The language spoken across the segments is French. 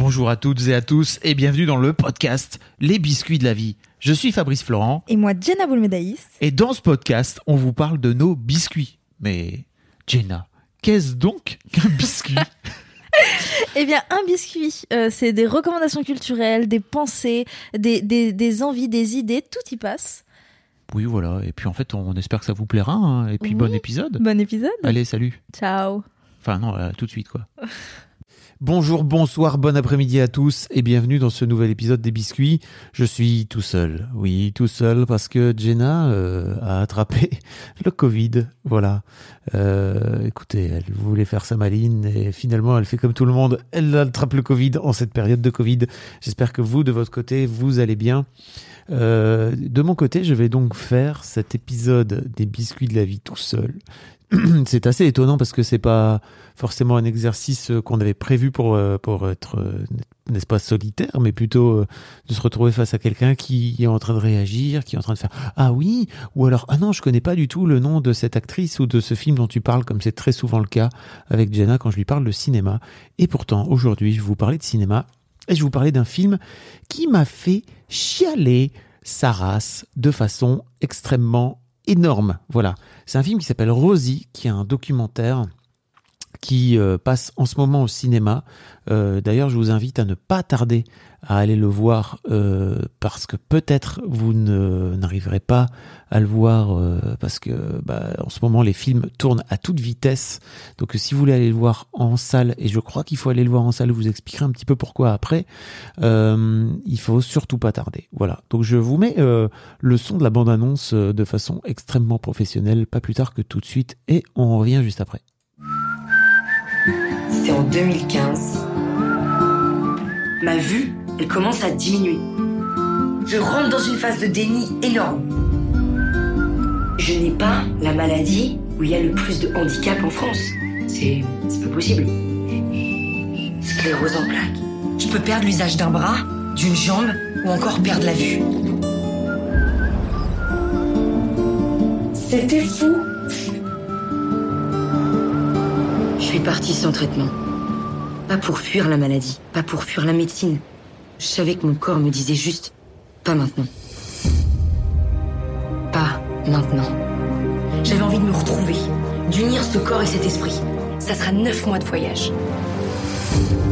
Bonjour à toutes et à tous et bienvenue dans le podcast Les biscuits de la vie. Je suis Fabrice Florent Et moi, Jenna Boulmedaïs. et dans ce podcast, on vous parle de nos biscuits. Mais Jenna, qu'est-ce donc qu'un biscuit? Eh bien, un biscuit, euh, c'est des recommandations culturelles, des pensées, des, des, des envies, des idées, tout y passe. Oui, voilà. Et puis en fait, on espère que ça vous plaira. hein. Et puis Oui. bon épisode. Bon épisode. Allez, salut. Ciao. Enfin non, euh, tout de suite quoi. Bonjour, bonsoir, bon après-midi à tous et bienvenue dans ce nouvel épisode des biscuits. Je suis tout seul, oui, tout seul parce que Jenna euh, a attrapé le Covid. Voilà. Euh, écoutez, elle voulait faire sa maline et finalement elle fait comme tout le monde, elle attrape le Covid en cette période de Covid. J'espère que vous, de votre côté, vous allez bien. Euh, de mon côté, je vais donc faire cet épisode des biscuits de la vie tout seul. c'est assez étonnant parce que c'est pas forcément un exercice euh, qu'on avait prévu pour euh, pour être euh, n'est-ce pas solitaire mais plutôt de se retrouver face à quelqu'un qui est en train de réagir qui est en train de faire ah oui! Ou alors ah non je connais pas du tout le nom de cette actrice ou de ce film dont tu parles comme c'est très souvent le cas avec Jenna quand je lui parle de cinéma et pourtant aujourd'hui je vais vous parler de cinéma et je vais vous parler d'un film qui m'a fait chialer sa race de façon extrêmement énorme. Voilà. C'est un film qui s'appelle Rosie, qui est un documentaire qui euh, passe en ce moment au cinéma. Euh, D'ailleurs, je vous invite à ne pas tarder à aller le voir euh, parce que peut-être vous n'arriverez pas à le voir parce que bah, en ce moment les films tournent à toute vitesse. Donc si vous voulez aller le voir en salle, et je crois qu'il faut aller le voir en salle, je vous expliquerai un petit peu pourquoi après, il faut surtout pas tarder. Voilà. Donc je vous mets le son de la bande-annonce de façon extrêmement professionnelle, pas plus tard que tout de suite, et on revient juste après. C'était en 2015. Ma vue, elle commence à diminuer. Je rentre dans une phase de déni énorme. Je n'ai pas la maladie où il y a le plus de handicap en France. C'est c'est pas possible. Sclérose en plaques. Je peux perdre l'usage d'un bras, d'une jambe ou encore perdre la vue. C'était fou. Suis partie sans traitement. Pas pour fuir la maladie, pas pour fuir la médecine. Je savais que mon corps me disait juste pas maintenant. Pas maintenant. J'avais envie de me retrouver, d'unir ce corps et cet esprit. Ça sera neuf mois de voyage.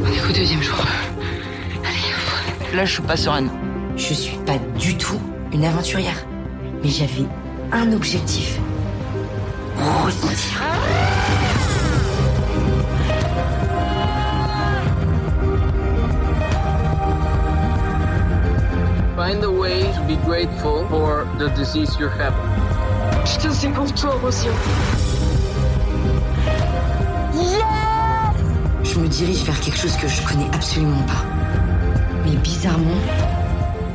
On est qu'au deuxième jour. Allez, Là, je suis pas sereine. je suis pas du tout une aventurière. Mais j'avais un objectif. Ressentir. Find a way to be grateful for the disease you're having. Putain, c'est pour toi, Rosio. Je me dirige vers quelque chose que je connais absolument pas. Mais bizarrement,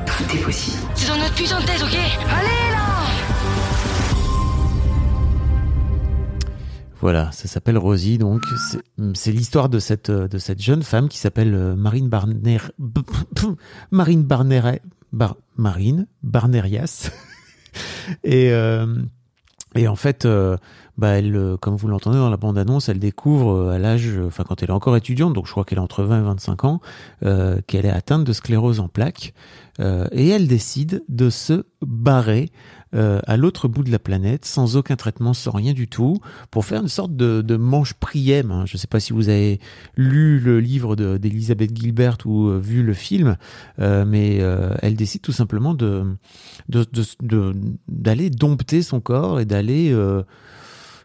tout est possible. C'est dans notre putain de tête, ok? Allez là Voilà, ça s'appelle Rosie, donc c'est- l'histoire de cette euh, de cette jeune femme qui s'appelle euh, Marine Barner, Marine Barneret, Marine Barnerias, et euh, et en fait, euh, bah elle, euh, comme vous l'entendez dans la bande annonce, elle découvre euh, à l'âge, euh, enfin quand elle est encore étudiante, donc je crois qu'elle est entre 20 et 25 ans, euh, qu'elle est atteinte de sclérose en plaques, euh, et elle décide de se barrer euh, à l'autre bout de la planète, sans aucun traitement, sans rien du tout, pour faire une sorte de, de manche prième. hein. Je ne sais pas si vous avez lu le livre de- d'Elisabeth Gilbert ou vu le film, euh, mais elle décide tout simplement de de- de- d'aller dompter son corps et d'aller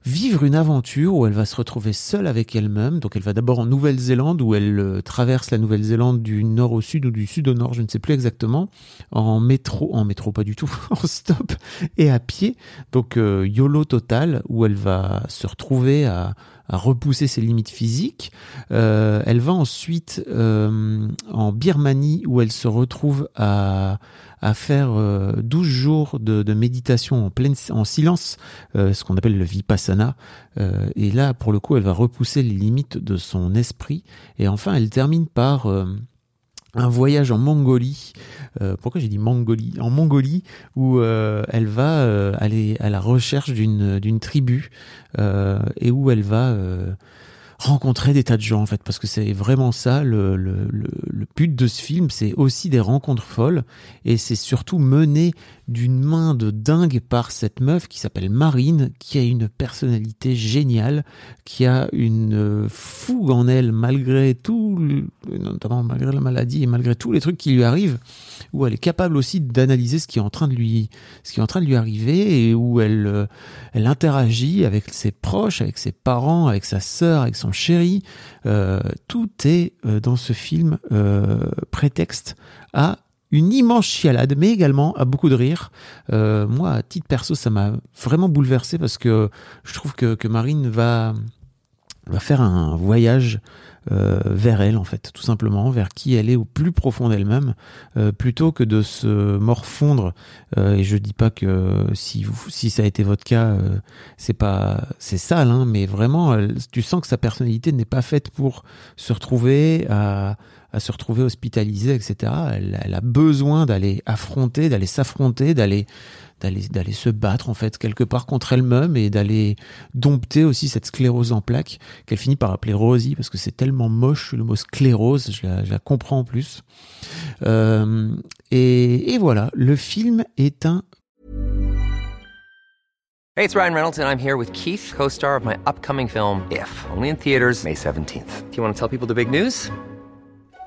vivre une aventure où elle va se retrouver seule avec elle-même. Donc elle va d'abord en Nouvelle-Zélande où elle euh, traverse la Nouvelle-Zélande du nord au sud ou du sud au nord, je ne sais plus exactement, en métro, en métro pas du tout, en stop et à pied. Donc euh, YOLO total où elle va se retrouver à, repousser ses limites physiques. Euh, elle va ensuite euh, en Birmanie où elle se retrouve à, à faire euh, 12 jours de, de méditation en, pleine, en silence, euh, ce qu'on appelle le vipassana. Euh, et là, pour le coup, elle va repousser les limites de son esprit. Et enfin, elle termine par euh, un voyage en Mongolie. Euh, pourquoi j'ai dit Mongolie? En Mongolie, où euh, elle va euh, aller à la recherche d'une tribu et où elle va rencontrer des tas de gens en fait, parce que c'est vraiment ça le, le, le, but de ce film, c'est aussi des rencontres folles et c'est surtout mené d'une main de dingue par cette meuf qui s'appelle Marine, qui a une personnalité géniale, qui a une euh, fougue en elle malgré tout, notamment malgré la maladie et malgré tous les trucs qui lui arrivent, où elle est capable aussi d'analyser ce qui est en train de lui, arriver et où elle, euh, elle interagit avec ses proches, avec ses parents, avec sa sœur, avec son chéri. Euh, tout est euh, dans ce film prétexte à une immense chialade, mais également à beaucoup de rire. Moi, à titre perso, ça m'a vraiment bouleversé parce que je trouve que, Marine va faire un voyage euh, vers elle, en fait, tout simplement, vers qui elle est au plus profond d'elle-même, euh, plutôt que de se morfondre. Euh, et je dis pas que si vous, si ça a été votre cas, euh, c'est pas, c'est sale, hein, mais vraiment, elle- tu sens que sa personnalité n'est pas faite pour se retrouver à, à se retrouver hospitalisée, etc. Elle, elle a besoin d'aller affronter, d'aller s'affronter, d'aller d'aller d'aller se battre en fait quelque part contre elle-même et d'aller dompter aussi cette sclérose en plaques qu'elle finit par appeler Rosie parce que c'est tellement moche le mot sclérose, je la, je la comprends en plus. Euh, et, et voilà, le film est un Hey, it's Ryan Reynolds, and I'm here with Keith, co star of my upcoming film, If, only in theaters, May 17th. Do you want to tell people the big news?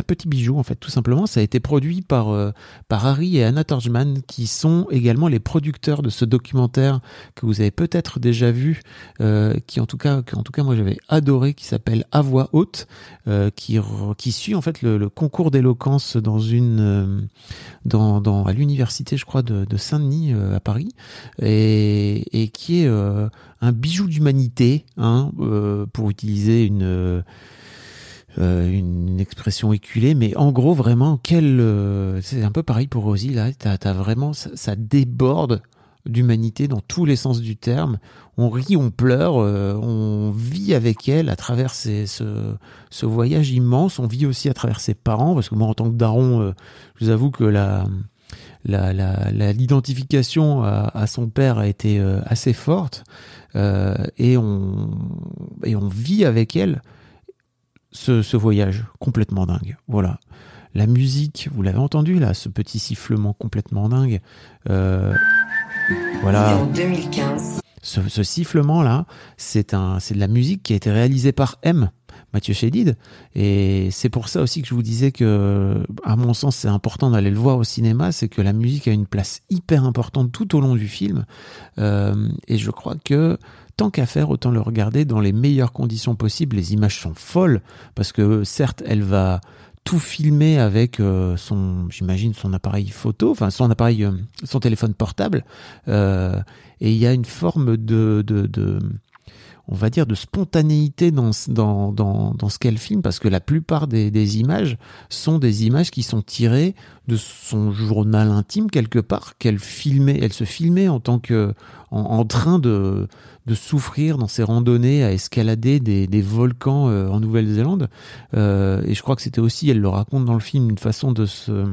Un petit bijou en fait tout simplement. Ça a été produit par euh, Harry et Anna Torgman qui sont également les producteurs de ce documentaire que vous avez peut-être déjà vu euh, qui en tout cas moi j'avais adoré qui s'appelle À voix haute euh, qui suit en fait le, concours d'éloquence dans une dans, à l'université je crois de, de Saint-Denis à Paris et, qui est un bijou d'humanité hein, pour utiliser une euh, une, expression éculée, mais en gros vraiment quel euh, c'est un peu pareil pour Rosie là, t'as as vraiment ça, déborde d'humanité dans tous les sens du terme. On rit, on pleure, euh, on vit avec elle à travers ce, ce voyage immense. On vit aussi à travers ses parents, parce que moi en tant que daron, je vous avoue que la la- la- l'identification à, son père a été assez forte et on et on vit avec elle ce, ce voyage complètement dingue. Voilà. La musique, vous l'avez entendu là, ce petit sifflement complètement dingue. Euh, voilà. en 2015. Ce, ce sifflement là, c'est un, c'est de la musique qui a été réalisée par M. Mathieu Chédid. Et c'est pour ça aussi que je vous disais que, à mon sens, c'est important d'aller le voir au cinéma, c'est que la musique a une place hyper importante tout au long du film. Euh, et je crois que tant qu'à faire, autant le regarder dans les meilleures conditions possibles. Les images sont folles parce que certes, elle va tout filmer avec euh, son, j'imagine, son appareil photo, enfin son appareil, euh, son téléphone portable. Et il y a une forme de on va dire, de spontanéité dans, ce qu'elle filme, parce que la plupart des, des, images sont des images qui sont tirées de son journal intime quelque part, qu'elle filmait, elle se filmait en tant que, en, en train de, de souffrir dans ses randonnées à escalader des, des volcans euh, en Nouvelle-Zélande. Euh, et je crois que c'était aussi, elle le raconte dans le film, une façon de se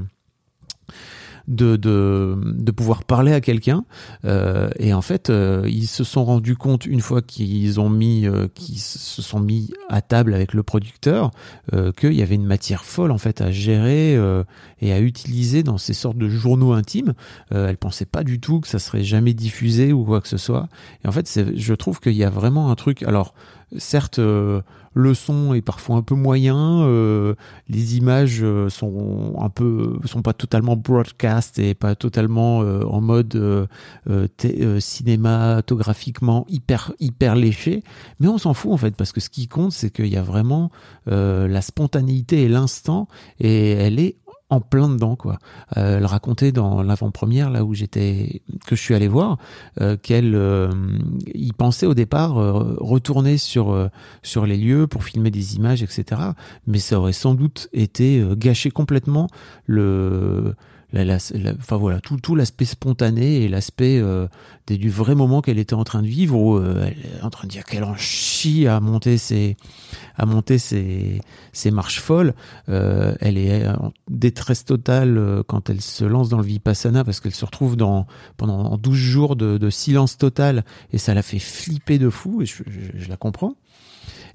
de, de, de pouvoir parler à quelqu'un. Euh, et en fait, euh, ils se sont rendus compte une fois qu'ils ont mis, euh, qu'ils se sont mis à table avec le producteur, euh, qu'il y avait une matière folle en fait à gérer euh, et à utiliser dans ces sortes de journaux intimes. Euh, elle pensait pas du tout que ça serait jamais diffusé ou quoi que ce soit. Et en fait, je trouve qu'il y a vraiment un truc. Alors, certes le son est parfois un peu moyen, euh, les images euh, sont un peu sont pas totalement broadcast et pas totalement euh, en mode euh, euh, cinématographiquement hyper hyper léché, mais on s'en fout en fait parce que ce qui compte c'est qu'il y a vraiment la spontanéité et l'instant et elle est en plein dedans quoi. Euh, elle racontait dans l'avant-première là où j'étais que je suis allé voir euh, qu'elle euh, y pensait au départ euh, retourner sur euh, sur les lieux pour filmer des images etc. Mais ça aurait sans doute été euh, gâché complètement le la, la, la, enfin voilà tout, tout l'aspect spontané et l'aspect euh, du vrai moment qu'elle était en train de vivre où euh, elle est en train de dire qu'elle en chie à monter ses à monter ses, ses marches folles. Euh, elle est en détresse totale euh, quand elle se lance dans le vipassana parce qu'elle se retrouve dans pendant 12 jours de, de silence total et ça la fait flipper de fou et je, je, je la comprends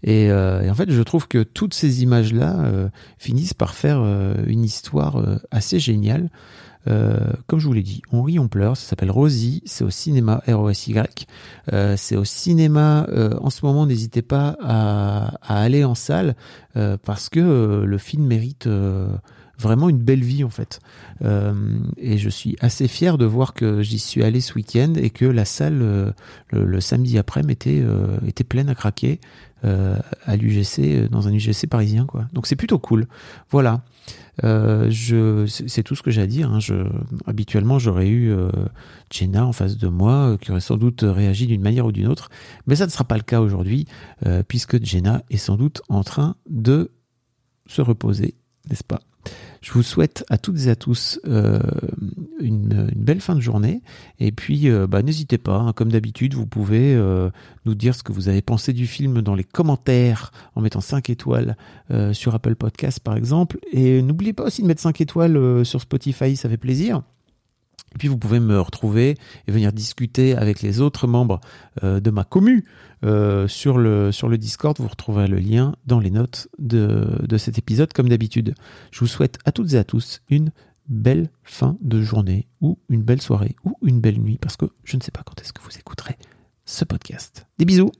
et, euh, en fait, je trouve que toutes ces images-là euh, finissent par faire euh, une histoire euh, assez géniale. Euh, comme je vous l'ai dit, on rit, on pleure. Ça s'appelle Rosie. C'est au cinéma R-O-S-Y. c'est au cinéma. en ce moment, n'hésitez pas à, à, aller en salle parce que le film mérite vraiment une belle vie en fait. Euh, et je suis assez fier de voir que j'y suis allé ce week-end et que la salle euh, le, samedi après était, euh, était pleine à craquer à l'UGC, dans un UGC parisien quoi. Donc c'est plutôt cool. Voilà. je, c'est tout ce que j'ai à dire. Hein. Je, habituellement, j'aurais eu Jenna en face de moi qui aurait sans doute réagi d'une manière ou d'une autre, mais ça ne sera pas le cas aujourd'hui puisque Jenna est sans doute en train de se reposer, n'est-ce pas? Je vous souhaite à toutes et à tous euh, une, belle fin de journée. Et puis, euh, bah, n'hésitez pas, hein, comme d'habitude, vous pouvez euh, nous dire ce que vous avez pensé du film dans les commentaires en mettant 5 étoiles sur Apple Podcast, par exemple. Et n'oubliez pas aussi de mettre 5 étoiles sur Spotify, ça fait plaisir. Et puis vous pouvez me retrouver et venir discuter avec les autres membres euh, de ma commu euh, sur, le, sur Discord. Vous retrouverez le lien dans les notes de, de cet épisode comme d'habitude. Je vous souhaite à toutes et à tous une belle fin de journée ou une belle soirée ou une belle nuit parce que je ne sais pas quand est-ce que vous écouterez ce podcast. Des bisous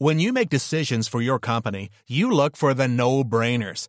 When you make decisions for your company, you look for the no-brainers.